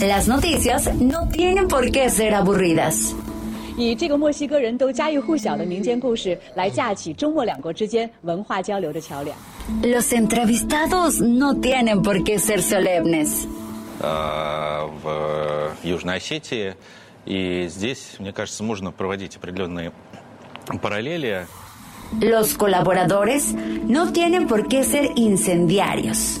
Las noticias no tienen por qué ser aburridas. 以这个墨西哥人都家喻户晓的民间故事来架起中墨两国之间文化交流的桥梁。 Los entrevistados no tienen por qué ser solemnes. э, в Южной Осетии. И здесь, мне кажется, можно проводить определенные параллели. Los colaboradores no tienen por qué ser incendiarios.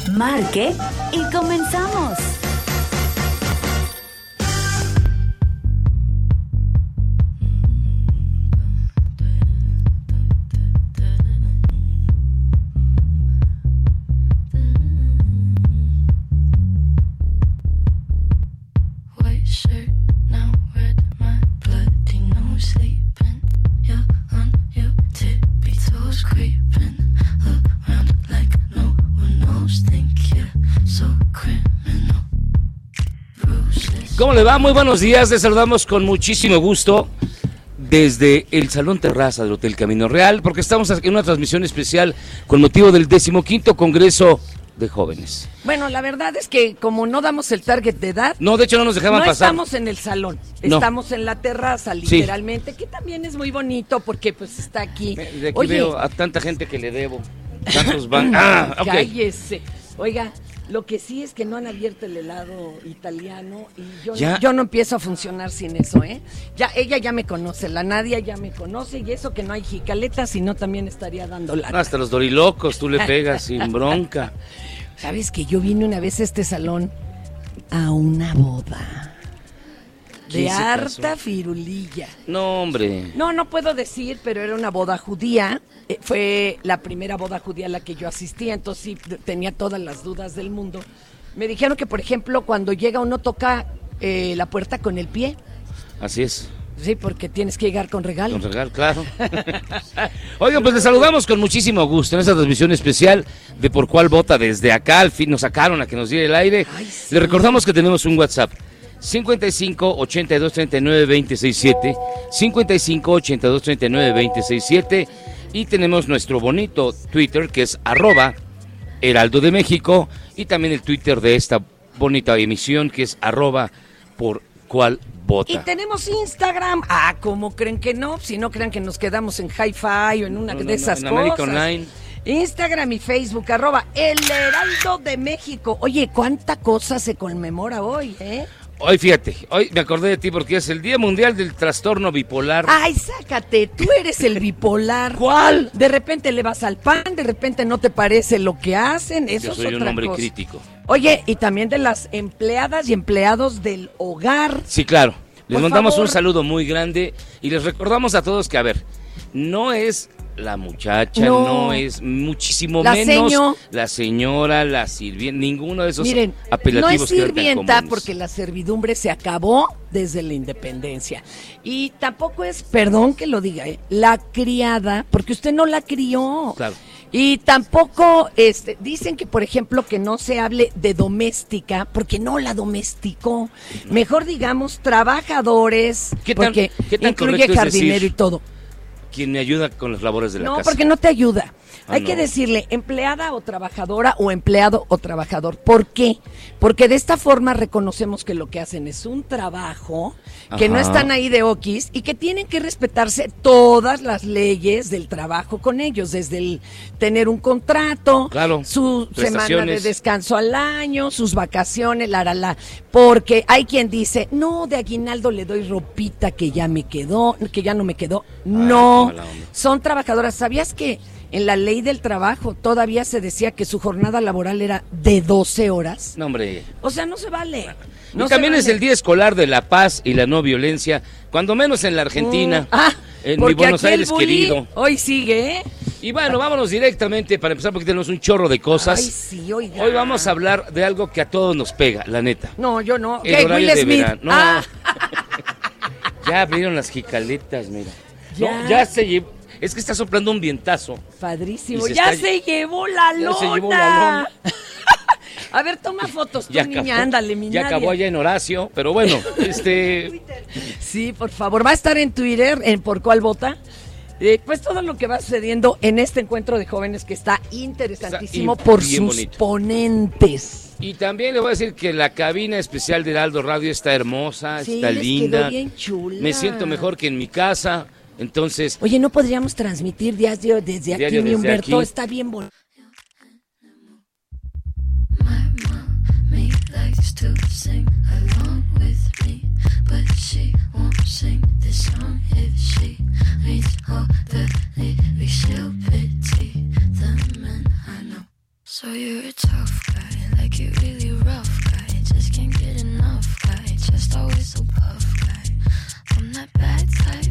marque y comenzamos. ¿Cómo le va? Muy buenos días. Les saludamos con muchísimo gusto desde el Salón Terraza del Hotel Camino Real, porque estamos en una transmisión especial con motivo del decimoquinto Congreso de Jóvenes. Bueno, la verdad es que como no damos el target de edad, No, de hecho no nos dejaban no pasar. estamos en el salón, No. estamos en la terraza, literalmente, que también es muy bonito porque pues está aquí. De aquí Oye, veo a tanta gente que le debo. Tantos van. Ah, ok. cállese. Oiga, lo que sí es que no han abierto el helado italiano y yo, no, yo no empiezo a funcionar sin eso, ¿eh? Ya, ella ya me conoce, la Nadia ya me conoce y eso que no hay jicaleta, si no también estaría dando la. No, hasta los dorilocos tú le pegas sin bronca. ¿Sabes que yo vine una vez a este salón a una boda? ¿Quién De harta firulilla. No, hombre. No, no puedo decir, pero era una boda judía. Eh, fue la primera boda judía a la que yo asistía, entonces sí tenía todas las dudas del mundo. Me dijeron que, por ejemplo, cuando llega uno toca eh, la puerta con el pie. Así es. Sí, porque tienes que llegar con regalo. Con regalo, claro. Oigan, pues les saludamos con muchísimo gusto en esta transmisión especial de Por Cuál Vota desde acá. Al fin nos sacaron a que nos diera el aire. Ay, sí. Les recordamos que tenemos un WhatsApp. 55 82 39 267 55 82 39 267 y tenemos nuestro bonito Twitter que es arroba Heraldo de México y también el Twitter de esta bonita emisión que es arroba por cuál Y vota. tenemos Instagram. Ah, ¿cómo creen que no? Si no crean que nos quedamos en Hi-Fi o en una No, no, de no, esas América cosas. Online. Instagram y Facebook, arroba El Heraldo de México. Oye, ¿cuánta cosa se conmemora hoy, eh? Hoy fíjate, hoy me acordé de ti porque es el Día Mundial del Trastorno Bipolar. Ay, sácate, tú eres el bipolar. ¿Cuál? De repente le vas al pan, de repente no te parece lo que hacen, eso Yo es soy un hombre cosa. crítico. Oye, y también de las empleadas y empleados del hogar. Sí, claro. Les Por mandamos favor. un saludo muy grande y les recordamos a todos que, a ver, no es la muchacha, No. no, es muchísimo La menos seño. la señora, la sirvienta, ninguno de esos Miren, no es apelativos que ahorita sirvienta porque la servidumbre se acabó desde la independencia. Y tampoco es, perdón que lo diga, ¿eh? la criada, porque usted no la crió. Claro. Y tampoco, este, dicen que, por ejemplo, que no se hable de doméstica, porque no la domesticó. Mejor digamos trabajadores, ¿Qué tan- porque qué tan incluye es jardinero decir? y todo. Quien me ayuda con las labores de la No, casa. porque no te ayuda. Ah, Hay que decirle empleada o trabajadora o empleado o trabajador. ¿Por qué? Porque de esta forma reconocemos que lo que hacen es un trabajo, que no están ahí de okis y que tienen que respetarse todas las leyes del trabajo con ellos, desde el tener un contrato, Claro, su semana de descanso al año, sus vacaciones, la, la, la. Porque hay quien dice, no, de aguinaldo le doy ropita que ya me quedó, que ya no me quedó. No, son trabajadoras. ¿Sabías que en la ley del trabajo todavía se decía que su jornada laboral era de 12 horas? No, hombre. O sea, no se vale. No también es el Día Escolar de la Paz y la No Violencia, cuando menos en la Argentina, Mm, Ah, en mi Buenos Aires bully querido. Hoy sigue, ¿eh? Y bueno, vámonos directamente para empezar porque tenemos un chorro de cosas. Ay, sí, oiga. Hoy vamos a hablar de algo que a todos nos pega, la neta. No, yo no. El ¿Qué, horario Will de Smith? verano. No. Ah, Ya abrieron las jicaletas, mira. Ya. No, ya se llevó. Es que está soplando un vientazo. padrísimo. Se Ya está- se llevó la Ya lona. se llevó la lona. a ver, toma fotos tú, Ya niña, acabó, ándale, mi ya acabó allá en Horacio, pero bueno, este Sí, por favor. Va a estar en Twitter, en Por Cuál Vota. Eh, pues todo lo que va sucediendo en este encuentro de jóvenes que está interesantísimo Está por sus bonito. ponentes. y también le voy a decir que la cabina especial de Aldo Radio está hermosa, Sí, está les linda. quedó bien chula. Me siento mejor que en mi casa. Entonces, Oye, ¿no podríamos transmitir diario desde aquí, Diario mi desde Humberto? aquí. Está bien bonito. My mommy likes to sing along with me, but she won't sing this song if she reads all the lyrics. She'll pity the men I know. So you're a tough guy, like you really rough guy. Just can't get enough guy, just always so puff guy. I'm that bad type,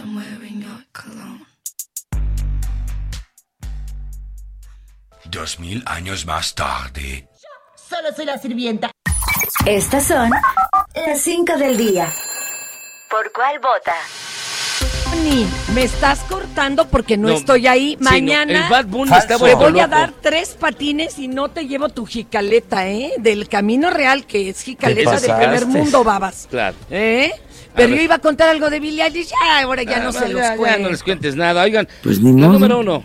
I'm wearing your cologne. Dos mil años más tarde. Solo soy la sirvienta. Estas son las 5 del día. ¿Por cuál vota? Ni me estás cortando porque no, No, estoy ahí. sí, no, Mañana el Bad Bunny Falso. está te voy a dar tres patines y no te llevo tu jicaleta, ¿eh? Del camino real que es jicaleta del primer mundo, babas. Claro. ¿Eh? Pero yo iba a contar algo de Billie Eilish, ya, ahora ya no Ah, se ya, los ya cuento. no les cuentes nada. Oigan, Pues ni la modo. número uno.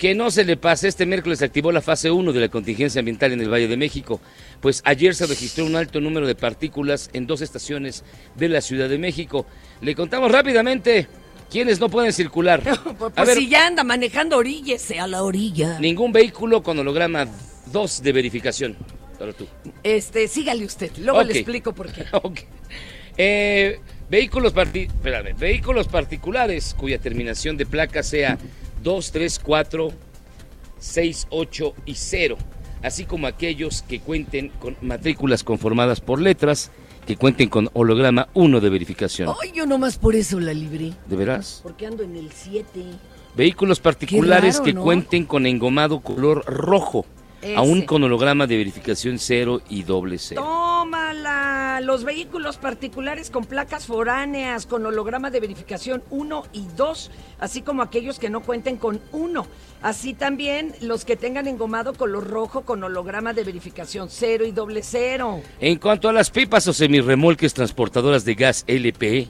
Que no se le pase, este miércoles se activó la fase 1 de la contingencia ambiental en el Valle de México, pues ayer se registró un alto número de partículas en dos estaciones de la Ciudad de México. Le contamos rápidamente quiénes no pueden circular. Pues, A ver, si ya anda manejando oríllese a la orilla. ningún vehículo con holograma 2 de verificación. Ahora tú. Este, sígale usted, luego le explico por qué. Eh, vehículos, parti- espérame, vehículos particulares cuya terminación de placa sea 2, 3, 4, 6, 8 y 0, así como aquellos que cuenten con matrículas conformadas por letras, que cuenten con holograma 1 de verificación. Ay, yo nomás por eso la libré, ¿De veras? porque ando en el 7. Vehículos particulares raro, que ¿no? cuenten con engomado color rojo, Ese. aún con holograma de verificación 0 y doble 0. Tómala, los vehículos particulares con placas foráneas, con holograma de verificación 1 y 2, así como aquellos que no cuenten con 1. Así también los que tengan engomado color rojo con holograma de verificación 0 y doble 0. En cuanto a las pipas o semirremolques transportadoras de gas LPE,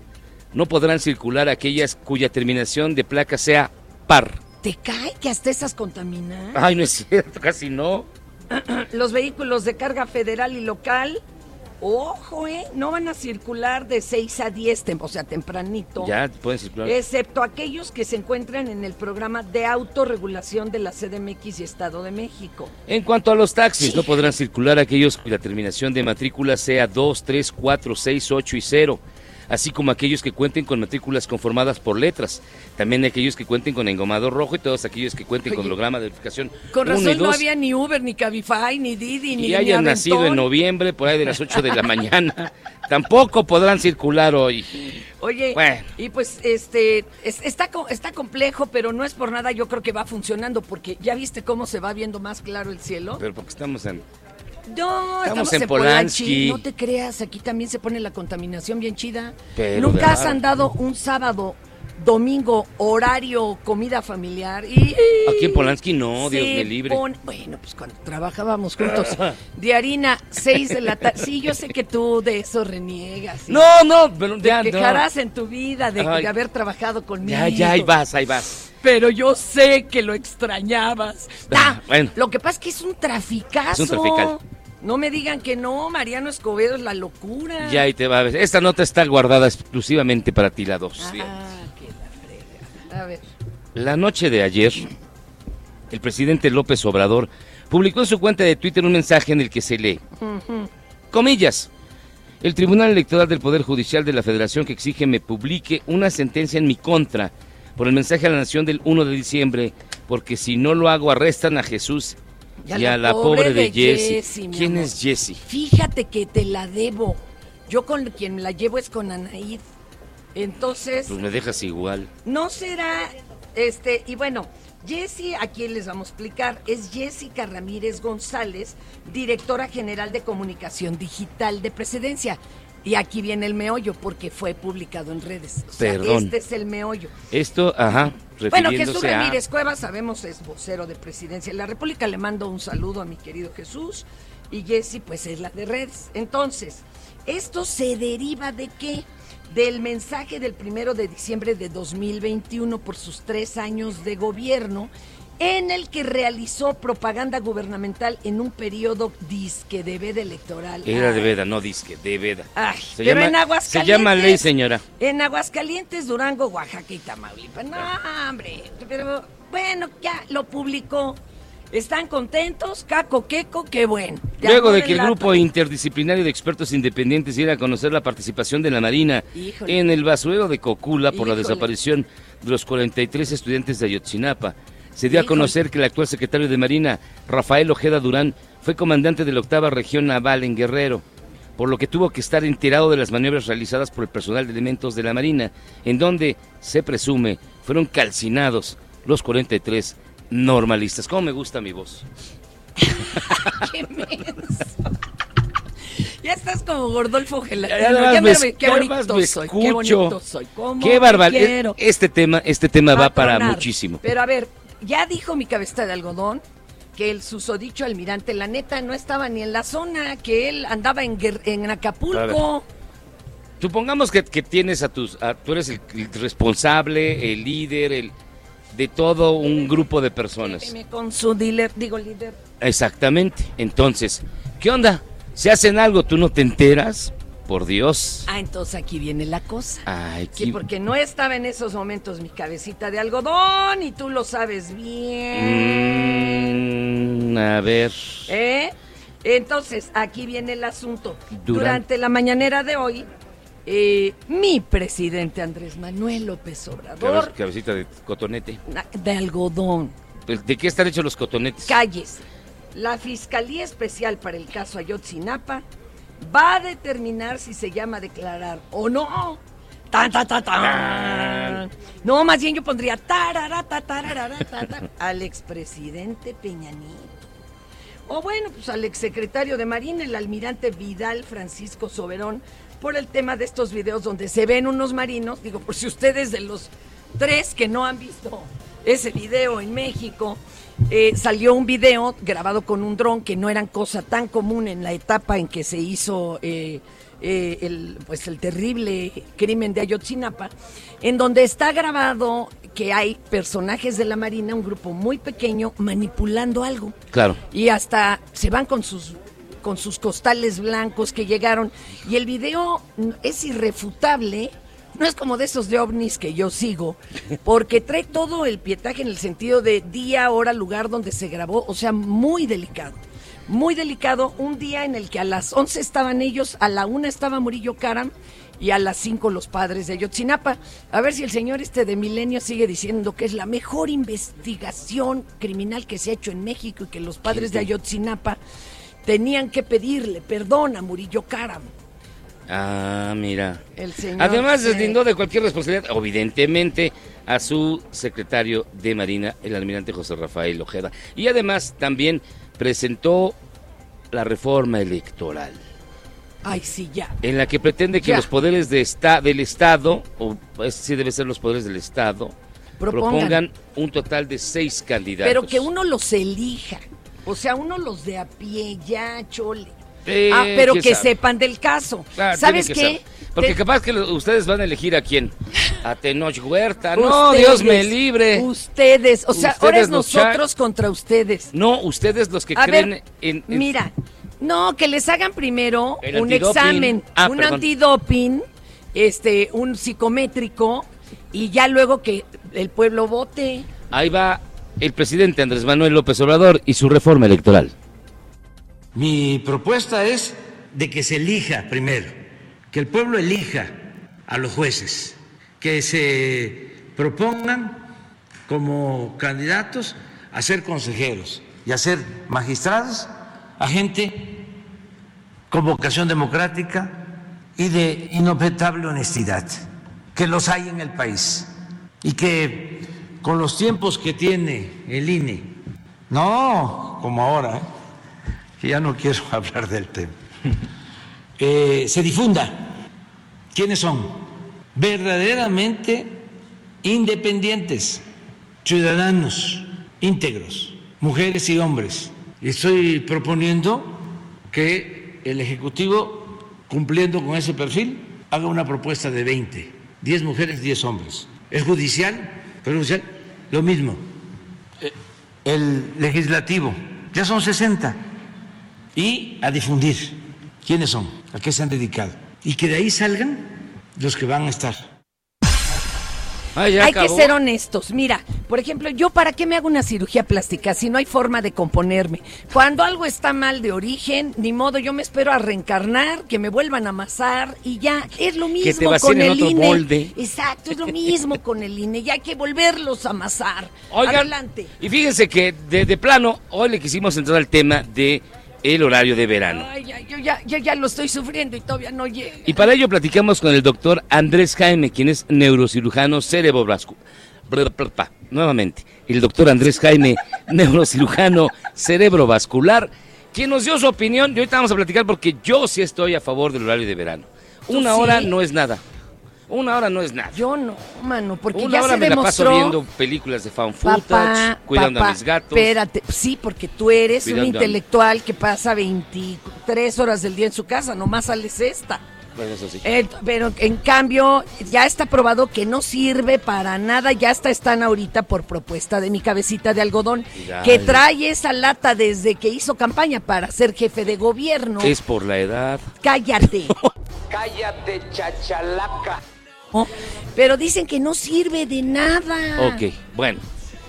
no podrán circular aquellas cuya terminación de placa sea par. ¿Te cae que hasta esas contaminan? Ay, no es cierto, casi no. Los vehículos de carga federal y local Ojo, ¿eh? No van a circular de 6 a 10, tem- o sea, tempranito. Ya pueden circular. Excepto aquellos que se encuentran en el programa de autorregulación de la CDMX y Estado de México. En cuanto a los taxis, no podrán circular aquellos cuya terminación de matrícula sea 2, 3, 4, 6, 8 y 0, así como aquellos que cuenten con matrículas conformadas por letras. También aquellos que cuenten con engomado rojo y todos aquellos que cuenten con holograma de verificación Con 1 y razón no 2 había ni Uber, ni Cabify, ni Didi, ni y hayan ni nacido en noviembre por ahí de las 8 de la mañana. Tampoco podrán circular hoy. Oye, Bueno. y pues este es- está está complejo, pero no es por nada, yo creo que va funcionando porque ya viste cómo se va viendo más claro el cielo. Pero porque estamos en... No, Estamos estamos, en en Polanchi. Polanski. No te creas, aquí también se pone la contaminación bien chida. Pero Nunca has andado un sábado, domingo, horario, comida familiar y... Aquí en Polanski no, Dios me libre. bueno, pues cuando trabajábamos juntos, de harina, seis de la tarde. Sí, yo sé que tú de eso reniegas. No, no, pero Te ya no. quejarás en tu vida de, de haber trabajado conmigo. Ya, ya, ahí vas, ahí vas. Pero yo sé que lo extrañabas. Ah, Bueno. Lo que pasa es que es un traficazo. Es un trafical. No me digan que no, Mariano Escobedo es la locura. Ya ahí te va a ver. Esta nota está guardada exclusivamente para ti, la 2. Ah, que la frega. A ver. La noche de ayer, el presidente López Obrador publicó en su cuenta de Twitter un mensaje en el que se lee, comillas, el Tribunal Electoral del Poder Judicial de la Federación que exige me publique una sentencia en mi contra por el mensaje a la nación del 1 de diciembre, porque si no lo hago arrestan a Jesús y, a la pobre, de Jessie. Jessie, ¿Quién amor. es Jessie? Fíjate que te la debo. Yo con quien la llevo es con Anaid. Entonces, Pues me dejas igual. no será, este, y bueno, Jessie, a quién les vamos a explicar, es Jessica Ramírez González, directora general de comunicación digital de Presidencia. Y aquí viene el meollo, porque fue publicado en redes. O sea, Perdón. este es el meollo. Esto, ajá, Bueno, Jesús refiriéndose a... Ramírez Cuevas, sabemos, es vocero de Presidencia de la República. Le mando un saludo a mi querido Jesús. Y Jessy, pues es la de redes. Entonces, esto se deriva de qué? Del mensaje del primero de diciembre de 2021 por sus tres años de gobierno, en el que realizó propaganda gubernamental en un periodo disque de veda electoral. Era de veda, no disque, de veda. Ay, Se pero llama- en Se Aguascalientes. llama ley, señora. En Aguascalientes, Durango, Oaxaca y Tamaulipas. No, hombre, pero bueno, ya lo publicó. ¿Están contentos? Caco, queco, qué bueno. Luego de que el grupo interdisciplinario de expertos independientes diera a conocer la participación de la Marina Híjole. en el basurero de Cocula por la desaparición de los 43 estudiantes de Ayotzinapa, se dio a conocer que el actual secretario de Marina, Rafael Ojeda Durán, fue comandante de la octava región naval en Guerrero, por lo que tuvo que estar enterado de las maniobras realizadas por el personal de elementos de la Marina, en donde, se presume, fueron calcinados los 43 normalistas. ¿Cómo me gusta mi voz? ¡Qué! Ya estás como Gordolfo Gelatino. Ya me, me- qué bonito me soy, qué bonito soy. ¿Cómo Qué te barbaridad. Este tema, este tema va para Patronar. muchísimo. Pero a ver, ya dijo mi cabeza de algodón que el susodicho almirante, la neta, no estaba ni en la zona, que él andaba en, en Acapulco. Supongamos que, que tienes a tus, a- tú eres el, el responsable, el líder, el de todo un grupo de personas. Con su dealer, digo líder. Exactamente. Entonces, ¿qué onda? ¿Se hacen algo? ¿Tú no te enteras? Por Dios. Ah, entonces aquí viene la cosa. Ay, Sí, qué- porque no estaba en esos momentos mi cabecita de algodón y tú lo sabes bien. Mm, a ver. ¿Eh? Entonces, aquí viene el asunto. Duran- Durante la mañanera de hoy, eh, mi presidente Andrés Manuel López Obrador, Cabe- Cabecita de cotonete. na- de algodón, ¿De qué están hechos los cotonetes? calles. La Fiscalía Especial para el caso Ayotzinapa va a determinar si se llama declarar o no. Tan, tan, tan. No, más bien yo pondría tararata, tararara, ta, ta, al expresidente Peña Nieto. O bueno, pues al exsecretario de Marina, el almirante Vidal Francisco Soberón, por el tema de estos videos donde se ven unos marinos, digo, por si ustedes de los tres que no han visto ese video en México, eh, salió un video grabado con un dron que no eran cosa tan común en la etapa en que se hizo eh, eh, el, pues el terrible crimen de Ayotzinapa, en donde está grabado que hay personajes de la Marina, un grupo muy pequeño, manipulando algo. Claro. Y hasta se van con sus con sus costales blancos que llegaron. Y el video es irrefutable. No es como de esos de ovnis que yo sigo, porque trae todo el pietaje en el sentido de día, hora, lugar donde se grabó, o sea, muy delicado. Muy delicado, un día en el que a las 11 estaban ellos, a la una estaba Murillo Karam y a las 5 los padres de Ayotzinapa. A ver si el señor este de Milenio sigue diciendo que es la mejor investigación criminal que se ha hecho en México y que los padres de Ayotzinapa tenían que pedirle perdón a Murillo Karam. Ah, mira. El señor Además, deslindó de cualquier responsabilidad, evidentemente, a su secretario de Marina, el almirante José Rafael Ojeda. Y además también presentó la reforma electoral, Ay, sí, ya. en la que pretende que Ya. los poderes de esta, del Estado, o pues, sí debe ser los poderes del Estado, Propongan. propongan un total de seis candidatos. Pero que uno los elija. O sea, uno los de a pie, ya, chole. Eh, ah, pero que sabe. sepan del caso. Claro, ¿Sabes qué? Porque Te- capaz que lo- ustedes van a elegir a quién. A Tenoch Huerta. No, Dios me Ustedes, libre. Ustedes, o sea, ahora Ustedes es nosotros contra ustedes. No, ustedes los que A creen ver, en, en- Mira, no, que les hagan primero El un examen, Ah, un perdón. antidoping, este, un psicométrico y ya luego que el pueblo vote. Ahí va el presidente Andrés Manuel López Obrador y su reforma electoral. Mi propuesta es de que se elija primero, que el pueblo elija a los jueces, que se propongan como candidatos a ser consejeros y a ser magistrados, a gente con vocación democrática y de inobjetable honestidad, que los hay en el país y que con los tiempos que tiene el INE, no como ahora, ¿eh? Que ya no quiero hablar del tema, eh, se difunda quiénes son verdaderamente independientes, ciudadanos íntegros, mujeres y hombres. Y estoy proponiendo que el Ejecutivo, cumpliendo con ese perfil, haga una propuesta de 20, 10 mujeres, 10 hombres. El judicial, el judicial, lo mismo. Eh, El legislativo, ya son 60 y a difundir quiénes son, a qué se han dedicado. Y que de ahí salgan los que van a estar. Hay que ser honestos. Mira, por ejemplo, yo para qué me hago una cirugía plástica si no hay forma de componerme. Cuando algo está mal de origen, ni modo, yo me espero a reencarnar, que me vuelvan a amasar y ya. Es lo mismo te vacíen con en el otro INE. molde. Exacto, es lo mismo con el INE. Ya hay que volverlos a amasar. Oigan, Adelante. Y fíjense que de, de plano, hoy le quisimos entrar al tema de el horario de verano. Ay, ya, yo ya, yo ya lo estoy sufriendo y todavía no llega. Y para ello platicamos con el doctor Andrés Jaime, quien es neurocirujano cerebrovascular. Nuevamente, el doctor Andrés Jaime, neurocirujano cerebrovascular, quien nos dio su opinión. Y ahorita vamos a platicar porque yo sí estoy a favor del horario de verano. Una sí? hora no es nada. Una hora no es nada. Yo no, mano, porque Una ya hora se me la paso demostró. viendo películas de fan footage, Papá, cuidando papá, a mis gatos. Espérate, sí, porque tú eres un intelectual que pasa 23 horas del día en su casa, nomás sales esta. Bueno, eso sí. Eh, pero en cambio, ya está probado que no sirve para nada, ya hasta están ahorita por propuesta de mi cabecita de algodón, Ya, que ya. trae esa lata desde que hizo campaña para ser jefe de gobierno. Es por la edad. Cállate. Cállate, chachalaca. ¿No? Pero dicen que no sirve de nada. Ok, bueno.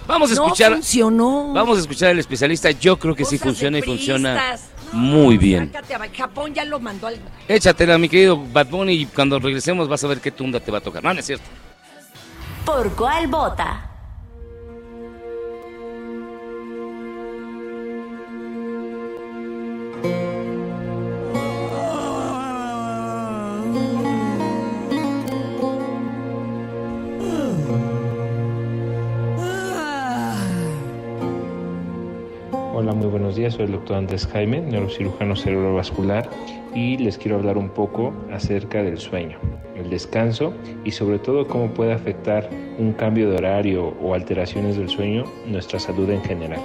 Vamos a No escuchar. funcionó. Vamos a escuchar al especialista. Yo creo que sí funciona y funciona muy bien. Japón ya lo mandó al... Échatela, mi querido Bad Bunny, y cuando regresemos vas a ver qué tunda te va a tocar. No, no es cierto. ¿Por cuál vota? Hola, muy buenos días. Soy el doctor Andrés Jaime, neurocirujano cerebrovascular, y les quiero hablar un poco acerca del sueño, el descanso y sobre todo cómo puede afectar un cambio de horario o alteraciones del sueño nuestra salud en general.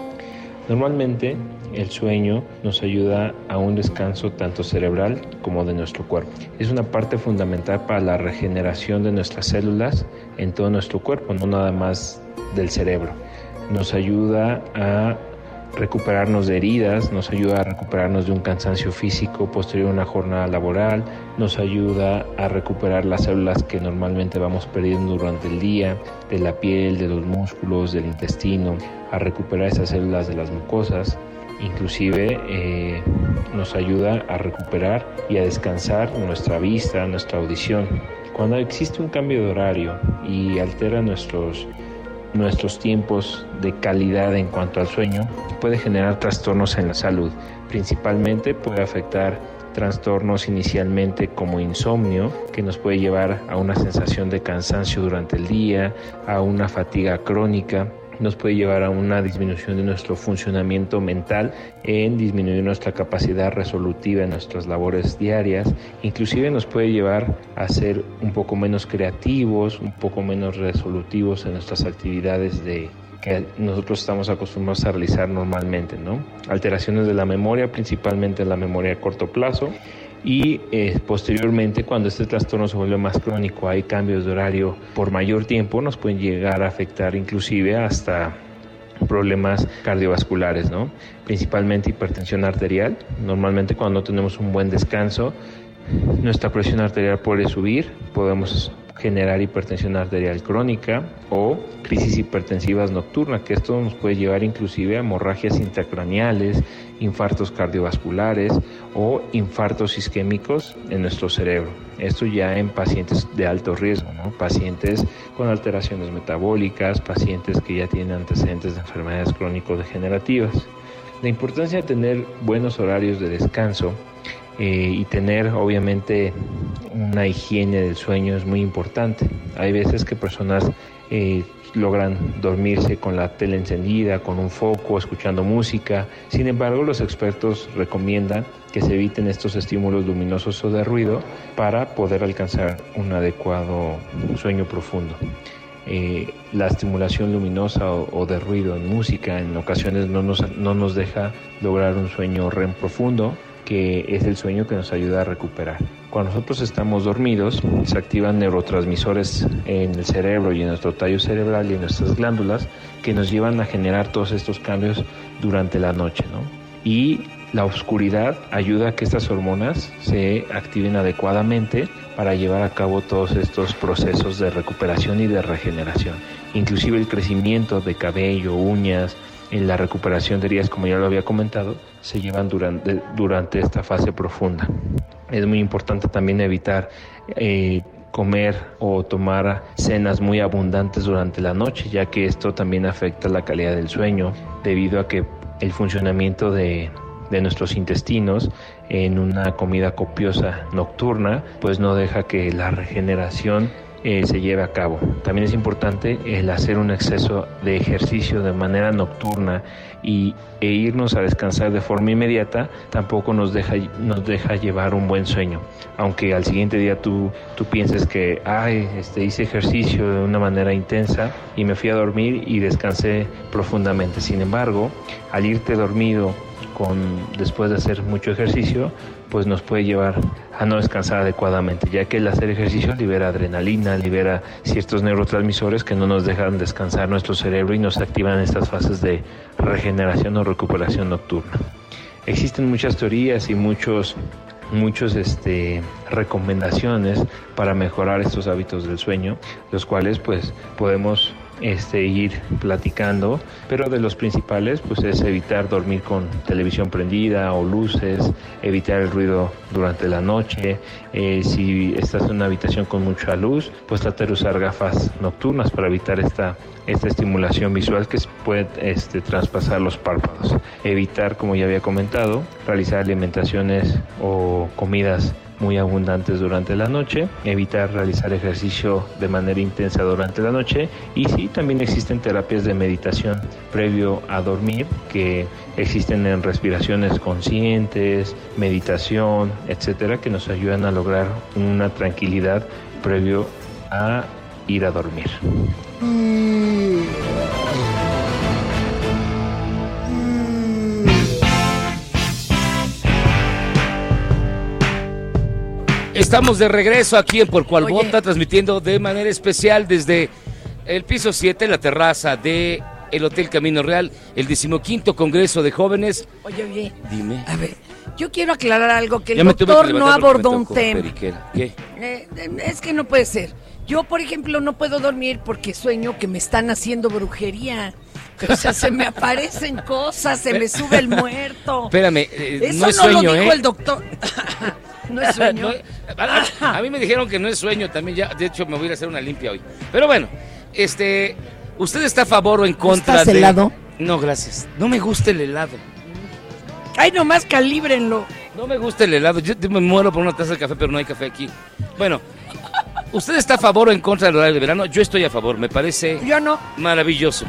Normalmente el sueño nos ayuda a un descanso tanto cerebral como de nuestro cuerpo. Es una parte fundamental para la regeneración de nuestras células en todo nuestro cuerpo, no nada más del cerebro. Nos ayuda a recuperarnos de heridas, nos ayuda a recuperarnos de un cansancio físico posterior a una jornada laboral, nos ayuda a recuperar las células que normalmente vamos perdiendo durante el día, de la piel, de los músculos, del intestino, a recuperar esas células de las mucosas. Inclusive eh, nos ayuda a recuperar y a descansar nuestra vista, nuestra audición. Cuando existe un cambio de horario y altera nuestros nuestros tiempos de calidad en cuanto al sueño puede generar trastornos en la salud. Principalmente puede afectar trastornos inicialmente como insomnio, que nos puede llevar a una sensación de cansancio durante el día, a una fatiga crónica, nos puede llevar a una disminución de nuestro funcionamiento mental, en disminuir nuestra capacidad resolutiva en nuestras labores diarias, inclusive nos puede llevar a ser un poco menos creativos, un poco menos resolutivos en nuestras actividades de que nosotros estamos acostumbrados a realizar normalmente, ¿no? Alteraciones de la memoria, principalmente la memoria a corto plazo, y eh, posteriormente cuando este trastorno se vuelve más crónico, hay cambios de horario por mayor tiempo, nos pueden llegar a afectar inclusive hasta problemas cardiovasculares, ¿no? principalmente hipertensión arterial. Normalmente cuando no tenemos un buen descanso, nuestra presión arterial puede subir, podemos generar hipertensión arterial crónica o crisis hipertensivas nocturnas, que esto nos puede llevar inclusive a hemorragias intracraneales, infartos cardiovasculares o infartos isquémicos en nuestro cerebro. Esto ya en pacientes de alto riesgo, ¿no? pacientes con alteraciones metabólicas, pacientes que ya tienen antecedentes de enfermedades crónico-degenerativas. La importancia de tener buenos horarios de descanso eh, y tener obviamente una higiene del sueño es muy importante. Hay veces que personas eh, logran dormirse con la tele encendida, con un foco, escuchando música. Sin embargo, los expertos recomiendan que se eviten estos estímulos luminosos o de ruido para poder alcanzar un adecuado sueño profundo. Eh, la estimulación luminosa o, de ruido en música en ocasiones no nos, no nos deja lograr un sueño REM profundo que es el sueño que nos ayuda a recuperar. Cuando nosotros estamos dormidos, se activan neurotransmisores en el cerebro y en nuestro tallo cerebral y en nuestras glándulas que nos llevan a generar todos estos cambios durante la noche. ¿no? Y la oscuridad ayuda a que estas hormonas se activen adecuadamente para llevar a cabo todos estos procesos de recuperación y de regeneración. Inclusive el crecimiento de cabello, uñas, en la recuperación de heridas, como ya lo había comentado, se llevan durante, durante esta fase profunda. Es muy importante también evitar eh, comer o tomar cenas muy abundantes durante la noche, ya que esto también afecta la calidad del sueño, debido a que el funcionamiento de, de nuestros intestinos en una comida copiosa nocturna, pues no deja que la regeneración eh, se lleve a cabo. También es importante el hacer un exceso de ejercicio de manera nocturna y, e irnos a descansar de forma inmediata tampoco nos deja, nos deja llevar un buen sueño. Aunque al siguiente día tú, tú pienses que, ay, este, hice ejercicio de una manera intensa y me fui a dormir y descansé profundamente. Sin embargo, al irte dormido con, después de hacer mucho ejercicio, pues nos puede llevar a no descansar adecuadamente, ya que el hacer ejercicio libera adrenalina, libera ciertos neurotransmisores que no nos dejan descansar nuestro cerebro y nos activan estas fases de regeneración o recuperación nocturna. Existen muchas teorías y muchos muchos este, recomendaciones para mejorar estos hábitos del sueño, los cuales pues podemos este, ir platicando, pero de los principales pues es evitar dormir con televisión prendida o luces, evitar el ruido durante la noche, eh, si estás en una habitación con mucha luz, pues tratar de usar gafas nocturnas para evitar esta, esta estimulación visual que puede este, traspasar los párpados, evitar como ya había comentado, realizar alimentaciones o comidas muy abundantes durante la noche, evitar realizar ejercicio de manera intensa durante la noche y sí, también existen terapias de meditación previo a dormir que existen en respiraciones conscientes, meditación, etcétera, que nos ayudan a lograr una tranquilidad previo a ir a dormir. Estamos de regreso aquí en Por Cual Bota, transmitiendo de manera especial desde el piso 7, la terraza de el Hotel Camino Real, el decimoquinto Congreso de Jóvenes. Oye, oye, Dime. a ver, yo quiero aclarar algo que el Ya que doctor no abordó un tema. periquera. ¿Qué? Eh, es que no puede ser. Yo, por ejemplo, no puedo dormir porque sueño que me están haciendo brujería. O sea, se me aparecen cosas, se me sube el muerto. Espérame, eh, Eso no es no sueño, lo dijo ¿eh? el doctor. no es sueño. No, a, a- a mí me dijeron que no es sueño también, ya, de hecho me voy a ir a hacer una limpia hoy. Pero bueno, este, ¿usted está a favor o en contra ¿Estás de...? helado? No, gracias. No me gusta el helado. Ay, nomás calíbrenlo. No me gusta el helado. Yo me muero por una taza de café, pero no hay café aquí. Bueno, ¿usted está a favor o en contra del horario de verano? Yo estoy a favor, me parece Yo no. maravilloso.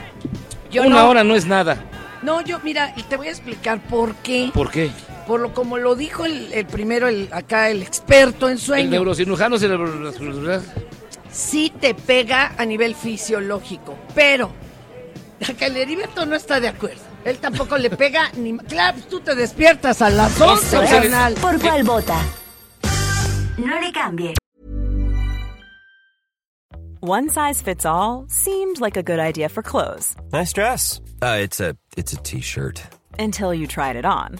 Yo una no. hora no es nada. No, yo, mira, y te voy a explicar por qué. ¿Por qué? Por lo como lo dijo el, el primero, el, acá el experto en El sueño. neurocirujano se le... sí te pega a nivel fisiológico, pero acá el Heriberto no está de acuerdo. Él tampoco le pega ni... Claro, tú te despiertas a las 11, carnal. ¿Por cuál vota? No le cambie. One size fits all seemed like a good idea for clothes Nice dress. Uh, it's a it's a t-shirt. until you tried it on.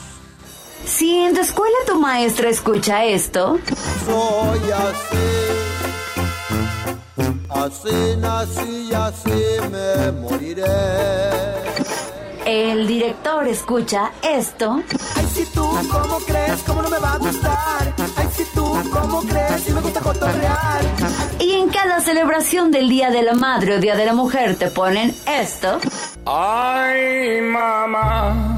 Si en tu escuela tu maestra escucha esto, Soy así, así nací y así me moriré. el director escucha esto, Ay, si tú, ¿cómo crees? ¿Cómo no me va a gustar? Ay, si tú, ¿cómo crees? Si me gusta cotorrear. y en cada celebración del Día de la Madre o Día de la Mujer te ponen esto, Ay, mamá.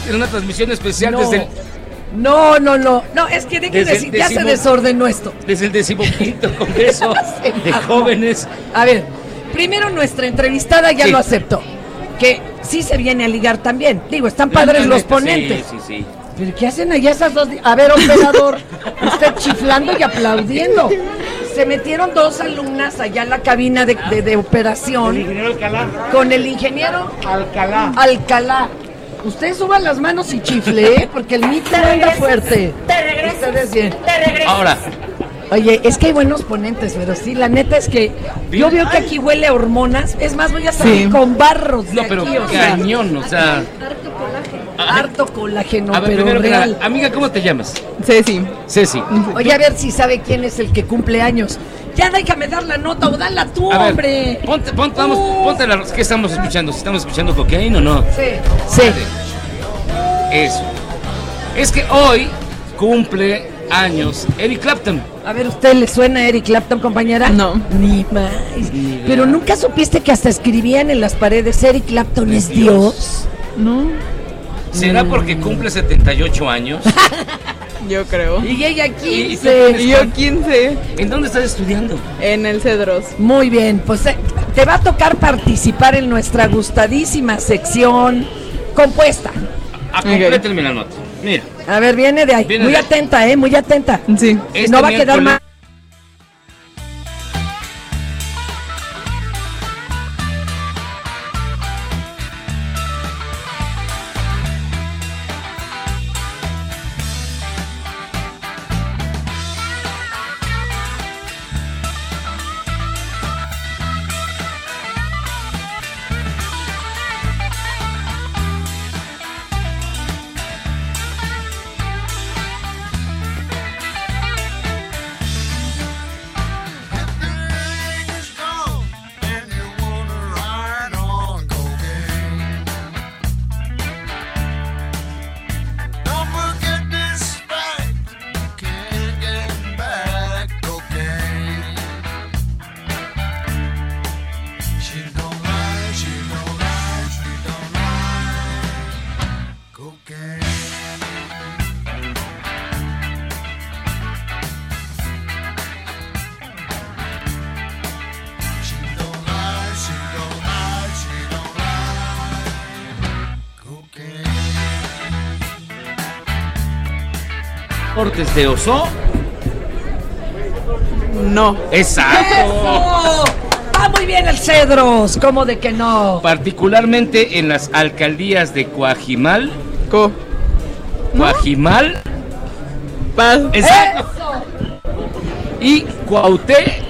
Tiene una transmisión especial No. desde el, No, no, no. No, es que, de que Desde el deci- ya se desordenó esto. desde el decimoquinto Congreso de. Jóvenes. A ver, primero nuestra entrevistada ya Sí. lo aceptó. Que sí se viene a ligar también. Digo, están padres los ponentes. Sí, sí, sí. ¿Pero qué hacen allá esas dos? A ver, operador, usted chiflando y aplaudiendo. Se metieron dos alumnas allá en la cabina de, de- de operación. Con el ingeniero Alcalá. Alcalá. Usted suba las manos y chifle, ¿eh? porque el Mitter anda fuerte. Te regresas. Ustedes bien. Ahora, Oye, es que hay buenos ponentes, pero sí, la neta es que yo veo que aquí huele a hormonas. Es más, voy a salir Sí. con barros de no, pero aquí, o sea, cañón, o sea. harto colágeno, A ver, pero primero real. amiga, ¿cómo te llamas? Ceci. Ceci. Oye, a ver si sabe quién es el que cumple años. Ya déjame dar la nota o dala tú, A ver, hombre. Ponte, ponte, vamos, ponte la. ¿Qué estamos escuchando? ¿Si ¿Estamos escuchando cocaína o no? Sí. Sí. Eso. Es que hoy cumple años Eric Clapton. A ver, ¿usted le suena a Eric Clapton, compañera? No. Ni más. Pero nunca supiste que hasta escribían en las paredes Eric Clapton es Dios. No. ¿Será porque cumple 78 años? Yo creo. Y ella ¿Y tú 15. tienes Y yo cuánto? 15. ¿En dónde estás estudiando? En el Cedros. Muy bien, pues eh, te va a tocar participar en nuestra gustadísima sección compuesta. Ah, complétenme la nota. Mira. A ver, viene de ahí. Viene muy de ahí. atenta, ¿eh? Muy atenta. Sí. Este no va a quedar mal. Cortes de oso. No. Exacto. ¡Eso! Va muy bien el Cedros, ¿cómo de que no? Particularmente en las alcaldías de Coajimal. Co. Coajimal. Paz. Exacto. Y Cuauté.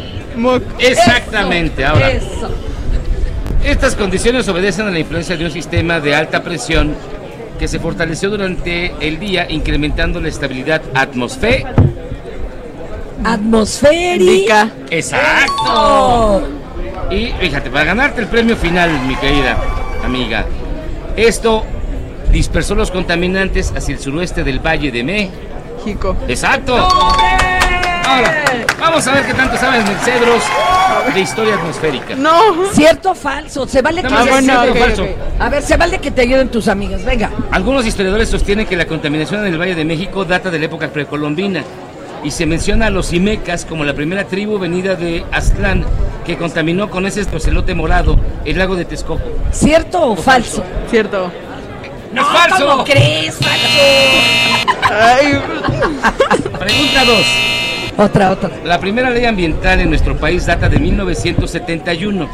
Exactamente. Ahora, Eso. estas condiciones obedecen a la influencia de un sistema de alta presión que se fortaleció durante el día, incrementando la estabilidad atmosférica. Atmosférica. Exacto. Y fíjate, para ganarte el premio final, mi querida amiga, esto dispersó los contaminantes hacia el suroeste del Valle de México. Exacto. Ahora, vamos a ver qué tanto saben el Cedros de historia atmosférica. No. ¿Cierto o falso? Se vale que No, te bueno, ayuden. falso. A ver, se vale que te ayuden tus amigas. Venga. Algunos historiadores sostienen que la contaminación en el Valle de México data de la época precolombina y se menciona a los Imecas como la primera tribu venida de Aztlán que contaminó con ese ocelote morado el lago de Texcoco. ¿Cierto o falso? Cierto. No, falso. ¿cómo crees? Pregunta 2. Otra, otra. La primera ley ambiental en nuestro país data de 1971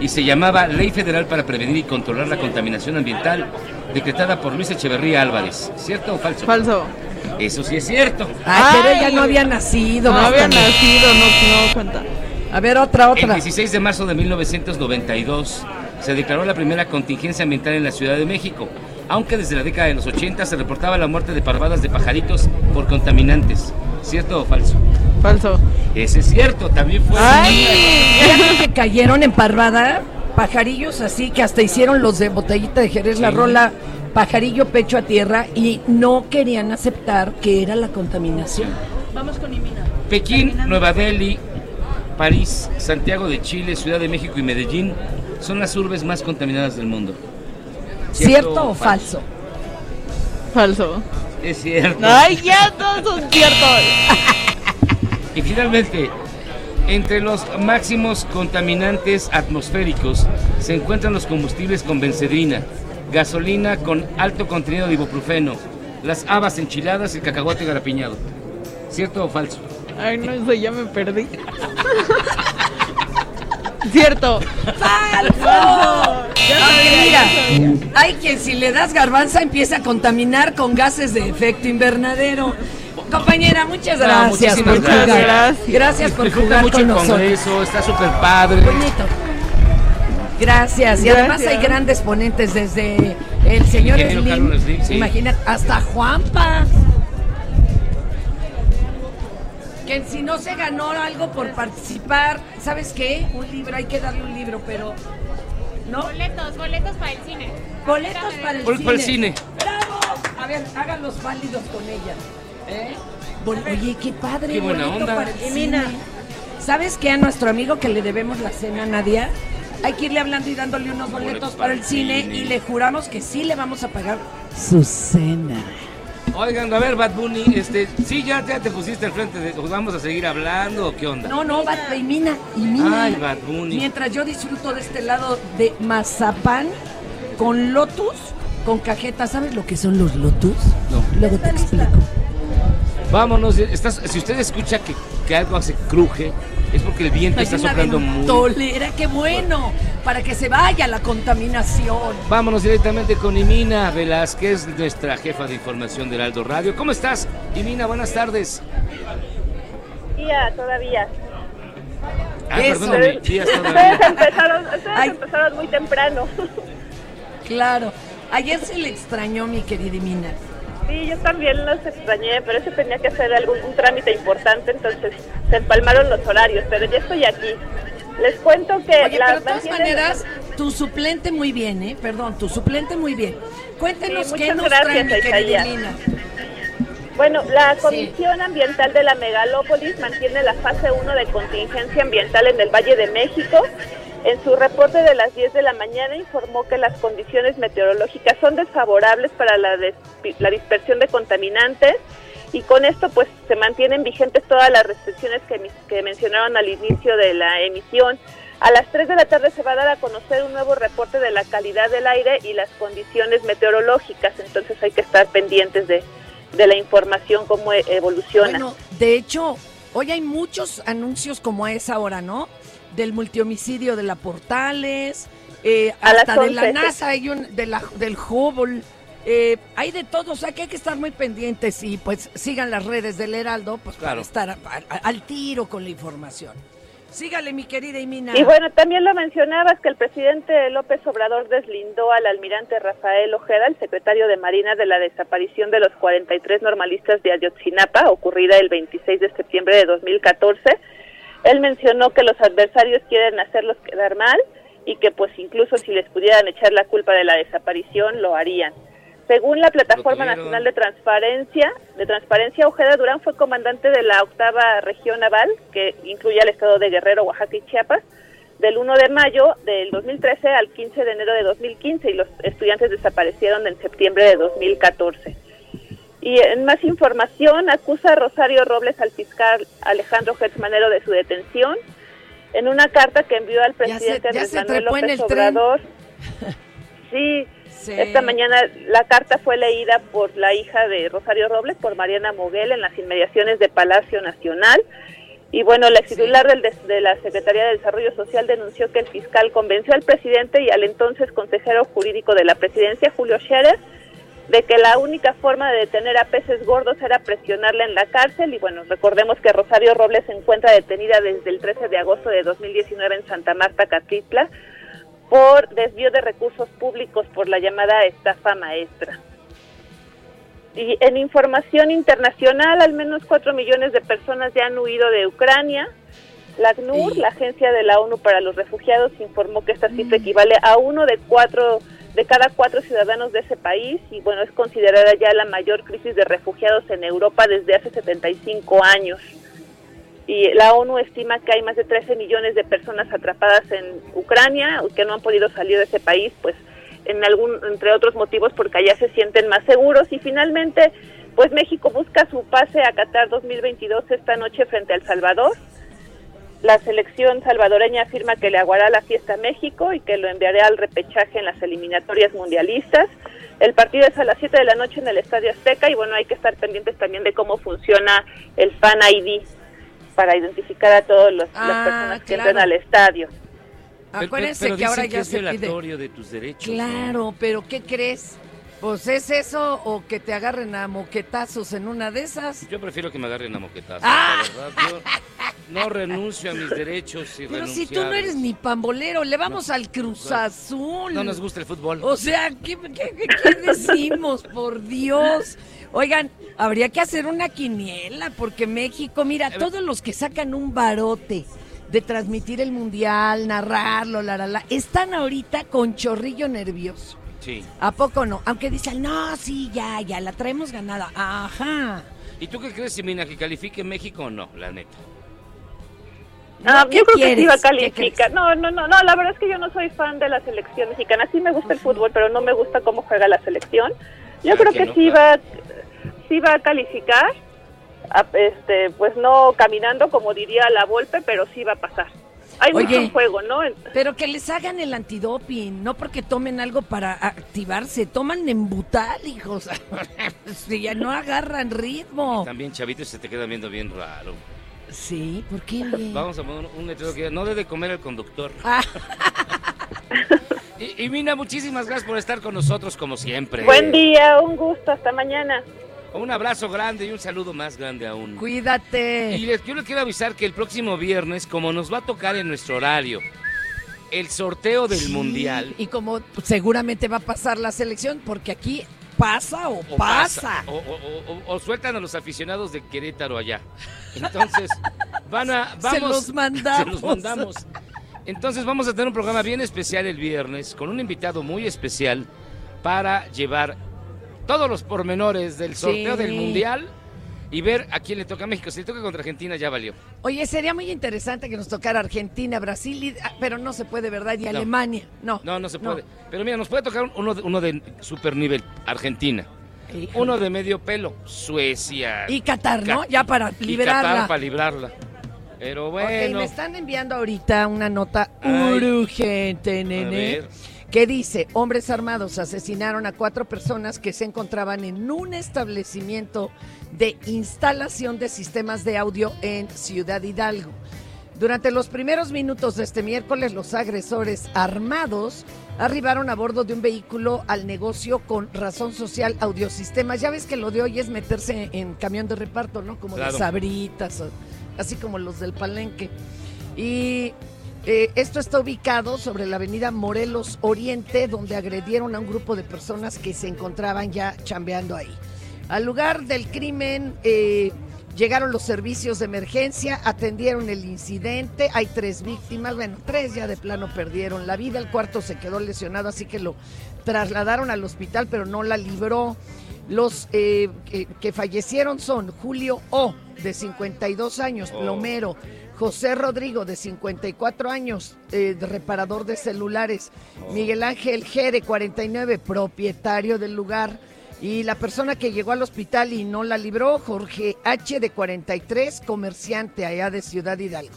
y se llamaba Ley Federal para Prevenir y Controlar la Contaminación Ambiental, decretada por Luis Echeverría Álvarez. ¿Cierto o falso? Falso. Eso sí es cierto. Ay, pero ella no había nacido. No había nacido, no, no cuenta. A ver, otra, El otra. 16 de marzo de 1992 se declaró la primera contingencia ambiental en la Ciudad de México, aunque desde la década de los 80 se reportaba la muerte de parvadas de pajaritos por contaminantes. ¿Cierto o falso? Falso. Ese es cierto, también fue. Fíjate que cayeron en parvada pajarillos así que hasta hicieron los de botellita de Jerez la rola pajarillo pecho a tierra y no querían aceptar que era la contaminación. Vamos con Imina. Pekín, Nueva Delhi, París, Santiago de Chile, Ciudad de México y Medellín son las urbes más contaminadas del mundo. ¿Cierto o falso? Falso. Es cierto. Ay, ya todos son ciertos. Y finalmente, entre los máximos contaminantes atmosféricos se encuentran los combustibles con bencedrina, gasolina con alto contenido de ibuprofeno, las habas enchiladas y el cacahuate garapiñado. ¿Cierto o falso? Ay, no, eso ya me perdí. Cierto. ¡Falso! Ya sabía, mira, ya hay quien si le das garbanza empieza a contaminar con gases de efecto invernadero. Compañera, muchas No, gracias muchísimas por gracias. jugar. Gracias. Gracias por jugar mucho con el nosotros. está súper padre. Bonito. Gracias. Y además hay grandes ponentes desde el señor Slim, Carlos Slim, sí. imagínate, hasta Juanpa. Que si no se ganó algo por participar, ¿sabes qué? Un libro, hay que darle un libro, pero... ¿No? Boletos, boletos para el cine. Boletos para el cine. para el cine. ¡Bravo! A ver, háganlos válidos con ella. ¿Eh? Oye, qué padre. Qué buena onda. Y. ¿Sabes qué? A nuestro amigo que le debemos la cena, Nadia, hay que irle hablando y dándole unos boletos para el cine y le juramos que sí le vamos a pagar su cena. Oigan, a ver, Bad Bunny, este, sí, ya, ya te pusiste al frente, de, ¿vamos a seguir hablando o qué onda? No, no, va, y Mina, y Mina. Ay, Bad Bunny. Mientras yo disfruto de este lado de mazapán con lotus, con cajeta. ¿Sabes lo que son los lotus? No. Luego te explico. Vámonos, estás, si usted escucha que, que algo hace cruje, es porque el viento Hay está una soplando muy... ventolera, qué bueno, para que se vaya la contaminación. Vámonos directamente con Imina Velázquez, nuestra jefa de información del Aldo Radio. ¿Cómo estás, Imina? Buenas tardes. Día todavía. Ah, Eso. perdóname, días Ustedes todavía. empezaron, ustedes Ay. empezaron muy temprano. Claro. Ayer se le extrañó mi querida Mina. Sí, yo también los extrañé, pero eso tenía que hacer algún un trámite importante, entonces se empalmaron los horarios, pero ya estoy aquí. Les cuento que Oye, la pero de todas maneras, tu suplente muy bien, ¿eh? Perdón, tu suplente muy bien. Cuéntenos Sí, qué nos gracias, trae. Bueno, la Comisión Ambiental de la Megalópolis mantiene la fase 1 de contingencia ambiental en el Valle de México En su reporte de las 10 de la mañana informó que las condiciones meteorológicas son desfavorables para la, dispersión de contaminantes y con esto pues se mantienen vigentes todas las restricciones que mencionaron al inicio de la emisión. A las 3 de la tarde se va a dar a conocer un nuevo reporte de la calidad del aire y las condiciones meteorológicas, entonces hay que estar pendientes de, de la información, cómo e- evoluciona. Bueno, de hecho, hoy hay muchos anuncios como a esa hora, ¿no? Del multihomicidio de la Portales, eh, hasta de la 11. NASA, hay un, de la, del Hubble. eh, hay de todo, o sea que hay que estar muy pendientes y pues sigan las redes del Heraldo pues para estar a- a- al tiro con la información. Sígale, mi querida Imina. Y bueno, también lo mencionabas que el presidente López Obrador deslindó al almirante Rafael Ojeda, el secretario de Marina, de la desaparición de los 43 normalistas de Ayotzinapa, ocurrida el 26 de septiembre de 2014. Él mencionó que los adversarios quieren hacerlos quedar mal y que pues incluso si les pudieran echar la culpa de la desaparición, lo harían. Según la Plataforma. Nacional de Transparencia, de Transparencia, Ojeda Durán fue comandante de la octava región naval, que incluye al estado de Guerrero, Oaxaca y Chiapas, del 1 de mayo del 2013 al 15 de enero de 2015 y los estudiantes desaparecieron en septiembre de 2014. Y en más información, acusa a Rosario Robles al fiscal Alejandro Gertz Manero de su detención. En una carta que envió al Ya se- presidente ya Andrés Manuel López. Obrador. Sí, Sí. esta mañana la carta fue leída por la hija de Rosario Robles, por Mariana Moguel, en las inmediaciones de Palacio Nacional. Y bueno, la titular del des- de la Secretaría de Desarrollo Social denunció que el fiscal convenció al presidente y al entonces consejero jurídico de la presidencia, Julio Scherer, de que la única forma de detener a peces gordos era presionarla en la cárcel. Y bueno, recordemos que Rosario Robles se encuentra detenida desde el 13 de agosto de 2019 en Santa Marta, Catitla, por desvío de recursos públicos por la llamada estafa maestra. Y en información internacional, al menos 4 millones de personas ya han huido de Ucrania. La ACNUR, la Agencia de la ONU para los Refugiados, informó que esta cifra equivale a uno de cuatro de cada cuatro ciudadanos de ese país y bueno, es considerada ya la mayor crisis de refugiados en Europa desde hace 75 años. Y la ONU estima que hay más de 13 millones de personas atrapadas en Ucrania que no han podido salir de ese país, pues en algún entre otros motivos porque allá se sienten más seguros y finalmente pues México busca su pase a Qatar 2022 esta noche frente al Salvador. La selección salvadoreña afirma que le aguará la fiesta a México y que lo enviará al repechaje en las eliminatorias mundialistas. El partido es a las 7 de la noche en el Estadio Azteca y bueno, hay que estar pendientes también de cómo funciona el Fan ID para identificar a todas las Ah, personas que claro. entran al estadio. Acuérdense pero que ahora ya es se pide. de tus derechos. ¿no? Claro, pero ¿qué crees? Pues es eso o que te agarren a moquetazos en una de esas. Yo prefiero que me agarren a moquetazos, Ah. la verdad. Yo no renuncio a mis derechos y Pero si tú no eres ni pambolero, le vamos al Cruz Azul. No nos gusta el fútbol. O sea, ¿qué, qué- qué- qué decimos? Por Dios. Oigan, habría que hacer una quiniela, porque México, mira, todos los que sacan un barote de transmitir el mundial, narrarlo, la, la, la, están ahorita con chorrillo nervioso. Sí. ¿A poco no? Aunque dicen, no, sí, ya, ya, la traemos ganada. Ajá. ¿Y tú qué crees, Simina, que califique México o no, la neta? Ah, ¿qué yo creo que sí va a ¿Qué calificar. No, no, no, no, la verdad es que yo no soy fan de la selección mexicana. Sí me gusta el fútbol, pero no me gusta cómo juega la selección. Yo Claro creo que que no, sí claro. va sí va a calificar. a- este, pues no caminando como diría la Volpe, pero sí va a pasar. Hay mucho Oye. juego, ¿no? Pero que les hagan el antidoping, no porque tomen algo para activarse, toman embutal, hijos. si ya no agarran ritmo. También, chavitos, se te queda viendo bien raro. Sí, ¿por qué? Vamos a poner un letrero que no debe comer el conductor. Ah. y, y Mina, muchísimas gracias por estar con nosotros como siempre. Buen día, un gusto, hasta mañana. Un abrazo grande y un saludo más grande aún. Cuídate. Y les, yo les quiero avisar que el próximo viernes, como nos va a tocar en nuestro horario, el sorteo del Sí, Mundial. Y como seguramente va a pasar la selección, porque aquí pasa o, o pasa. O, o- o- o sueltan a los aficionados de Querétaro allá. Entonces, van a. Se Vamos, los mandamos. Se los mandamos. Entonces, vamos a tener un programa bien especial el viernes con un invitado muy especial para llevar todos los pormenores del sorteo Sí. del Mundial y ver a quién le toca a México. Si le toca contra Argentina, ya valió. Oye, sería muy interesante que nos tocara Argentina, Brasil, y- ah, pero no se puede, ¿verdad? Y No. Alemania. No. No, no se puede. Pero mira, nos puede tocar uno de, uno de super nivel, Argentina. Uno de medio pelo, Suecia. Y Qatar, ¿no? Ya para y liberarla. Qatar para librarla. Pero Ok, bueno. me están enviando ahorita una nota urgente, A nene, ver. Que dice, hombres armados asesinaron a cuatro personas que se encontraban en un establecimiento de instalación de sistemas de audio en Ciudad Hidalgo. Durante los primeros minutos de este miércoles, los agresores armados arribaron a bordo de un vehículo al negocio con razón social audiosistemas. Ya ves que lo de hoy es meterse en camión de reparto, ¿no? Como Claro. de sabritas, así como los del palenque. Y eh, esto está ubicado sobre la avenida Morelos Oriente, donde agredieron a un grupo de personas que se encontraban ya chambeando ahí. Al lugar del crimen eh, llegaron los servicios de emergencia, atendieron el incidente, hay tres víctimas, bueno, tres ya de plano perdieron la vida, el cuarto se quedó lesionado, así que lo trasladaron al hospital, pero no la libró. Los eh, que, que fallecieron son Julio O, de 52 años, Oh. José Rodrigo, de 54 años, eh, reparador de celulares, Miguel Ángel G, de 49, propietario del lugar, y la persona que llegó al hospital y no la libró, Jorge H, de 43, comerciante allá de Ciudad Hidalgo.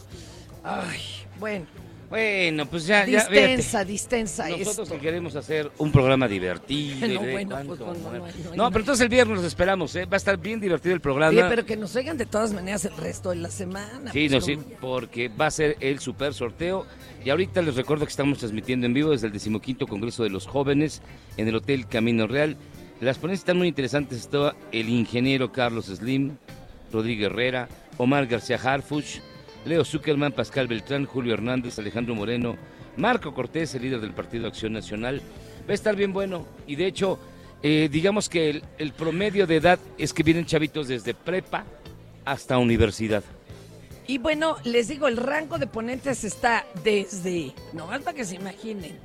Ay, bueno. Bueno, pues ya, ya. Distensa, fíjate. distensa Nosotros que queremos hacer un programa divertido. No, de bueno, pues, no, no, no, pero entonces el viernes los esperamos, ¿eh? Va a estar bien divertido el programa. Oye, pero que nos oigan de todas maneras el resto de la semana. Sí, pues, no, sí, porque va a ser el super sorteo. Y ahorita les recuerdo que estamos transmitiendo en vivo desde el decimoquinto Congreso de los Jóvenes en el Hotel Camino Real. Las ponencias están muy interesantes. Está el ingeniero Carlos Slim, Rodrigo Herrera, Omar García Harfuch, Leo Zuckerman, Pascal Beltrán, Julio Hernández, Alejandro Moreno, Marco Cortés, el líder del Partido Acción Nacional. Va a estar bien bueno. Y de hecho, eh, digamos que el, el promedio de edad es que vienen chavitos desde prepa hasta universidad. Y bueno, les digo, el rango de ponentes está desde, nomás para que se imaginen,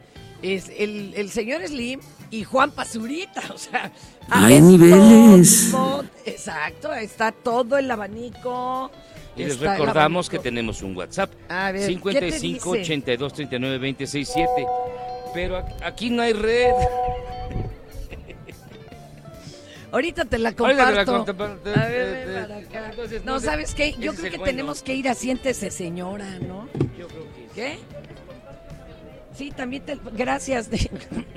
es el, el señor Slim y Juan Pazurita, o sea... Hay es niveles. todo- exacto, está todo el abanico. Y les recordamos que tenemos un WhatsApp. A ver, ¿qué te 55 dice? 82 39 26 7. Pero aquí no hay red. Ahorita te la Ahorita te la comparto. comparto. A ver, ven para acá. entonces, No, no ¿sabes qué? Yo creo que bueno. tenemos que ir a Siéntese, señora, ¿no? Yo creo que ¿Qué? Sí, también te... Gracias.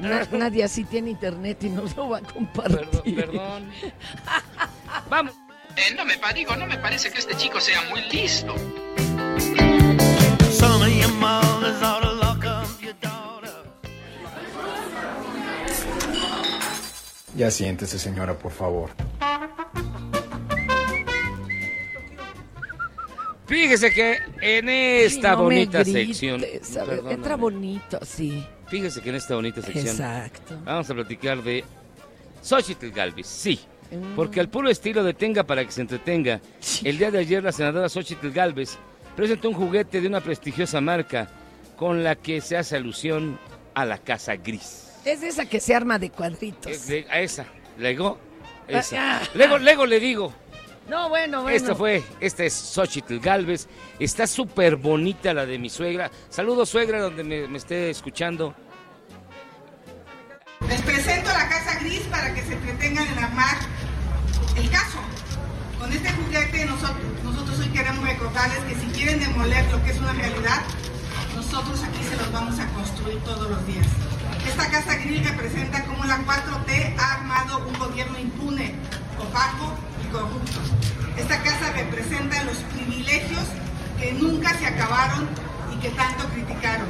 Na- Nadia sí tiene internet y nos lo va a compartir. Perdón. Vamos. Eh, no me digo, no me parece que este chico sea muy listo. Ya siéntese, señora, por favor. Fíjese que en esta Ay, no me bonita grites, sección. a ver, Perdóname. entra bonito, sí. Fíjese que en esta bonita sección. Exacto. Vamos a platicar de Xochitl Galvez, sí. Porque al puro estilo de tenga para que se entretenga, el día de ayer la senadora Xochitl Galvez presentó un juguete de una prestigiosa marca con la que se hace alusión a la casa gris. Es de esa que se arma de cuadritos. A esa, Lego, esa. Ah, ah. Lego, Lego le digo. No, bueno, bueno. Esta fue, esta es Xochitl Galvez. Está súper bonita la de mi suegra. Saludos, suegra, donde me, me esté escuchando. Les presento para que se entretengan en armar el caso. Con este juguete nosotros, nosotros hoy queremos recordarles que si quieren demoler lo que es una realidad, nosotros aquí se los vamos a construir todos los días. Esta casa gris representa cómo la 4T ha armado un gobierno impune, opaco y corrupto. Esta casa representa los privilegios que nunca se acabaron y que tanto criticaron.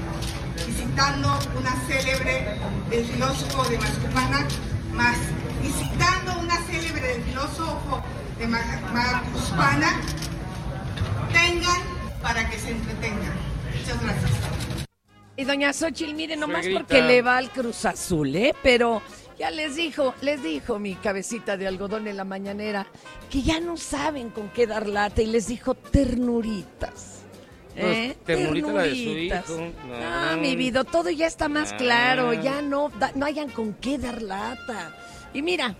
Y citando una célebre del filósofo de Mascupana, más, y citando una célebre del filósofo de Ma- Macuspana, tengan para que se entretengan. Muchas gracias. Y doña Xochitl, mire, nomás Suegrita. porque le va al Cruz Azul, ¿eh? Pero ya les dijo, les dijo mi cabecita de algodón en la mañanera que ya no saben con qué dar lata y les dijo ternuritas. ¿Eh? Pues, ternurita la de su Ternuritas. hijo. No, mi vida, todo ya está más Ah. claro, ya no, da- no hayan con qué dar lata. Y mira,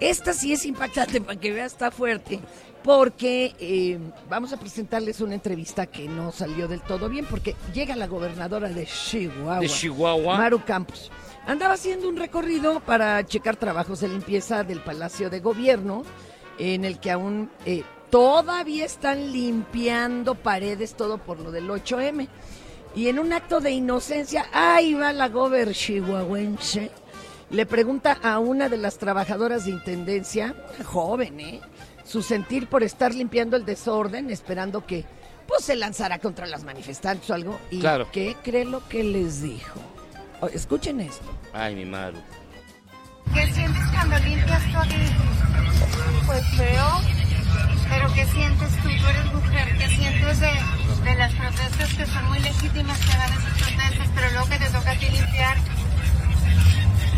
Esta sí es impactante, para que vea, está fuerte, porque eh, vamos a presentarles una entrevista que no salió del todo bien, porque llega la gobernadora de Chihuahua. De Chihuahua. Maru Campos. Andaba haciendo un recorrido para checar trabajos de limpieza del Palacio de Gobierno, en el que aún eh, todavía están limpiando paredes, todo por lo del 8M. Y en un acto de inocencia, ahí va la gober chihuahuense, le pregunta a una de las trabajadoras de intendencia, joven, ¿eh? su sentir por estar limpiando el desorden, esperando que pues se lanzara contra las manifestantes o algo. ¿Y Claro. qué cree lo que les dijo? O- escuchen esto. Ay, mi Maru. ¿Qué sientes cuando limpias aquí? Pues feo. ¿Pero qué sientes tú? Eres mujer. ¿Qué sientes de, de las protestas que son muy legítimas que hagan esas protestas, pero luego que te toca a ti limpiar?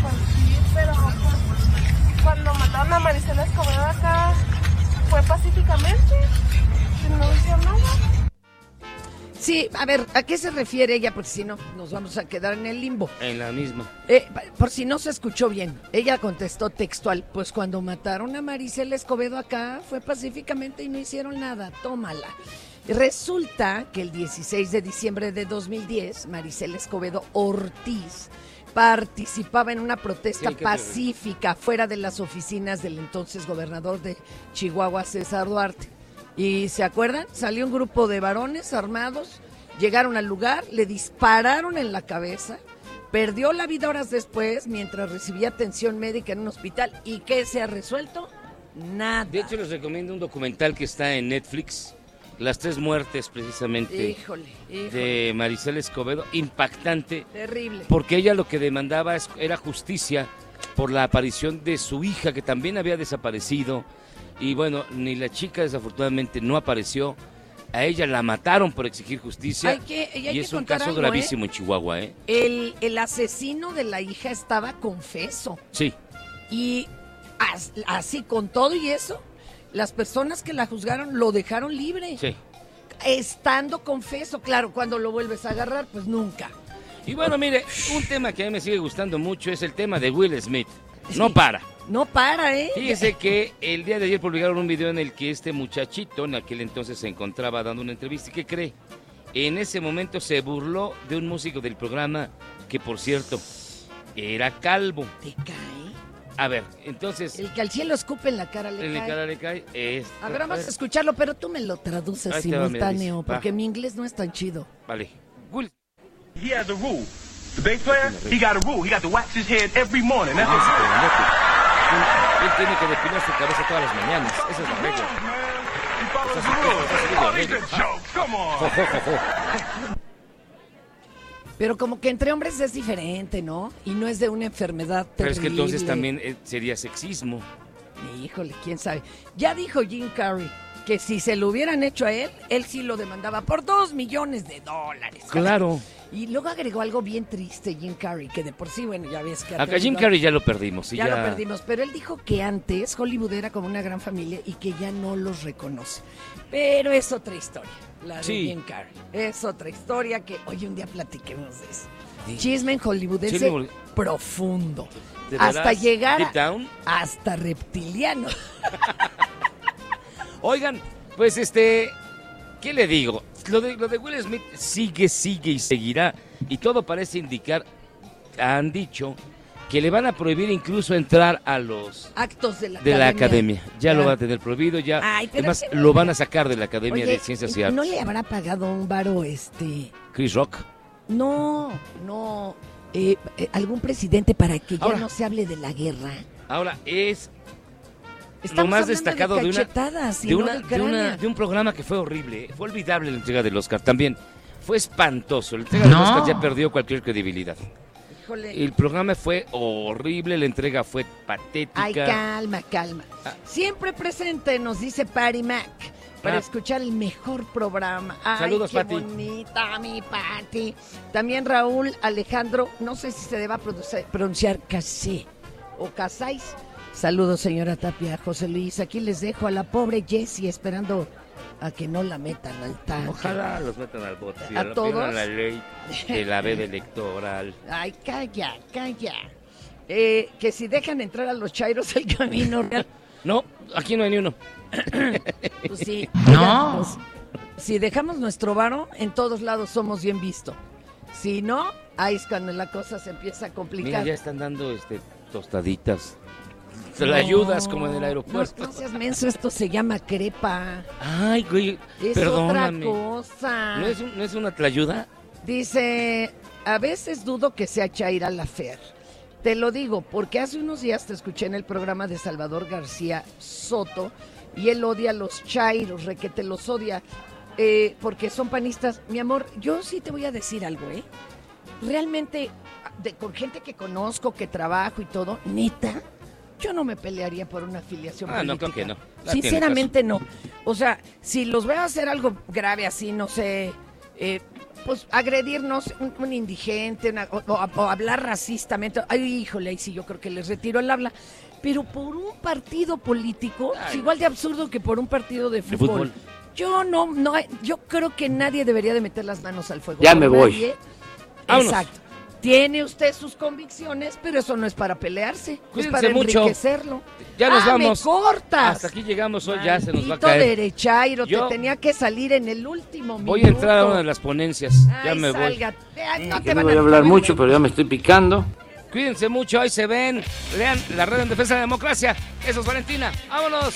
Pues sí, pero cuando mataron a Maricela Escobedo acá fue pacíficamente, no hicieron nada. Sí, a ver, ¿a qué se refiere ella? Porque si no, nos vamos a quedar en el limbo. En la misma. Eh, por si no se escuchó bien, ella contestó textual, pues cuando mataron a Maricela Escobedo acá fue pacíficamente y no hicieron nada, tómala. Resulta que el 16 de diciembre de 2010, Maricela Escobedo Ortiz participaba en una protesta Sí, pacífica fuera de las oficinas del entonces gobernador de Chihuahua, César Duarte. ¿Y se acuerdan? Salió un grupo de varones armados, llegaron al lugar, le dispararon en la cabeza, perdió la vida horas después mientras recibía atención médica en un hospital. ¿Y qué se ha resuelto? Nada. De hecho, les recomiendo un documental que está en Netflix. Las tres muertes, precisamente, Híjole, híjole. de Maricela Escobedo. Impactante. Terrible. Porque ella lo que demandaba era justicia por la aparición de su hija, que también había desaparecido. Y bueno, ni la chica desafortunadamente no apareció. A ella la mataron por exigir justicia. Hay que- y hay y que es un caso algo, gravísimo en Chihuahua, ¿eh? El, el asesino de la hija estaba confeso. Sí. Y as- así, con todo y eso, las personas que la juzgaron lo dejaron libre. Sí. Estando confeso, claro, cuando lo vuelves a agarrar, pues nunca. Y bueno, mire, un tema que a mí me sigue gustando mucho es el tema de Will Smith. No para. No para, ¿eh? Fíjese que el día de ayer publicaron un video en el que este muchachito, en aquel entonces se encontraba dando una entrevista, ¿y qué cree? En ese momento se burló de un músico del programa que, por cierto, era calvo. ¿Te cae? A ver, entonces... El que al cielo escupe en la cara le en la cae. cara le cae. es- A ver, vamos a escucharlo, pero tú me lo traduces Ahí va, simultáneo, va. porque mi inglés no es tan chido. Vale. Will He has a rule. The bass player, he got a rule. He got to wax his head every morning. That's Él tiene que depilar su cabeza todas las mañanas. Esa es la regla. Pero como que entre hombres es diferente, ¿no? Y no es de una enfermedad Pero es terrible. que entonces también eh, sería sexismo. Híjole, quién sabe. Ya dijo Jim Carrey que si se lo hubieran hecho a él, él sí lo demandaba por dos millones de dólares. Claro. Y luego agregó algo bien triste Jim Carrey, que de por sí, bueno, ya ves que... Acá Jim Carrey ya lo perdimos. y ya, lo perdimos, pero él dijo que antes Hollywood era como una gran familia y que ya no los reconoce. Pero es otra historia, la de Sí. Jim Carrey. Es otra historia que hoy un día platiquemos de eso. Sí. Chisme en hollywoodense Chisme- profundo. ¿De Hasta llegar Deep a- down? hasta reptiliano. Oigan, pues este, ¿qué le digo? Lo de, lo de Will Smith sigue, sigue y seguirá. Y todo parece indicar, han dicho, que le van a prohibir incluso entrar a los Actos de la de la academia. academia. Ya lo va a tener prohibido, ya. Ay, Además, lo van a sacar de la Academia Oye, de Ciencias y Artes. ¿No le habrá pagado un varo este? Chris Rock. No, no. eh, eh, algún presidente para que ya Ahora- no se hable de la guerra. Ahora es Estamos lo más de destacado de, una, de, una- de una- de un programa que fue horrible. Fue olvidable la entrega del Oscar también. Fue espantoso. La entrega del No. Oscar ya perdió cualquier credibilidad. Híjole. El programa fue horrible, la entrega fue patética. Ay, calma, calma. Siempre presente, nos dice Patty Mac, para Ah. escuchar el mejor programa. Ay, Saludos, qué Patty. bonita mi Patty. También Raúl Alejandro, no sé si se deba produce- pronunciar Casé o Casáis. Saludos, señora Tapia, José Luis. Aquí les dejo a la pobre Jessie esperando a que no la metan al tanque. Ojalá los metan al bote. ¿A apelan todos? la ley de la veda electoral. Ay, calla, calla. Eh, que si dejan entrar a los chairos al camino real. No, aquí no hay ni uno. Pues sí. No. pues, si dejamos nuestro varo, en todos lados somos bien vistos. Si no, ahí es cuando la cosa se empieza a Mira, complicar. ya están dando este tostaditas. No, la ayudas como en el aeropuerto. No, no seas menso, esto se llama crepa. Ay, güey, Es perdóname. otra cosa. ¿No es, un- ¿No es una tlayuda? Dice, a veces dudo que sea Chaira la Fer. Te lo digo, porque hace unos días te escuché en el programa de Salvador García Soto y él odia a los chairos, requete los odia, eh, porque son panistas. Mi amor, yo sí te voy a decir algo, ¿eh? Realmente, de, con gente que conozco, que trabajo y todo, neta, yo no me pelearía por una afiliación Ah, no, política. creo que no. La tiene Sinceramente no. O sea, si los veo hacer algo grave así, no sé, eh, pues agredirnos un, un indigente una- o, o- o hablar racistamente. Ay, híjole, ahí sí yo creo que les retiro el habla. Pero por un partido político, es igual de absurdo que por un partido de fútbol. fútbol. Yo no, no, yo creo que nadie debería de meter las manos al fuego. Ya me voy. nadie. Vámonos. Exacto. Tiene usted sus convicciones, pero eso no es para pelearse, es Cuídense para mucho. enriquecerlo. Ya nos Ah, vamos. Me cortas. Hasta aquí llegamos hoy, ya se nos va a Maldito caer. derechairo, Yo te tenía que salir en el último minuto. Voy a entrar a una de las ponencias. ya Ay, me voy. salga. Ay, no te no van voy a hablar mucho, pero ya me estoy picando. Cuídense mucho, ahí se ven. Lean la red en defensa de la democracia. Eso es Valentina. ¡Vámonos!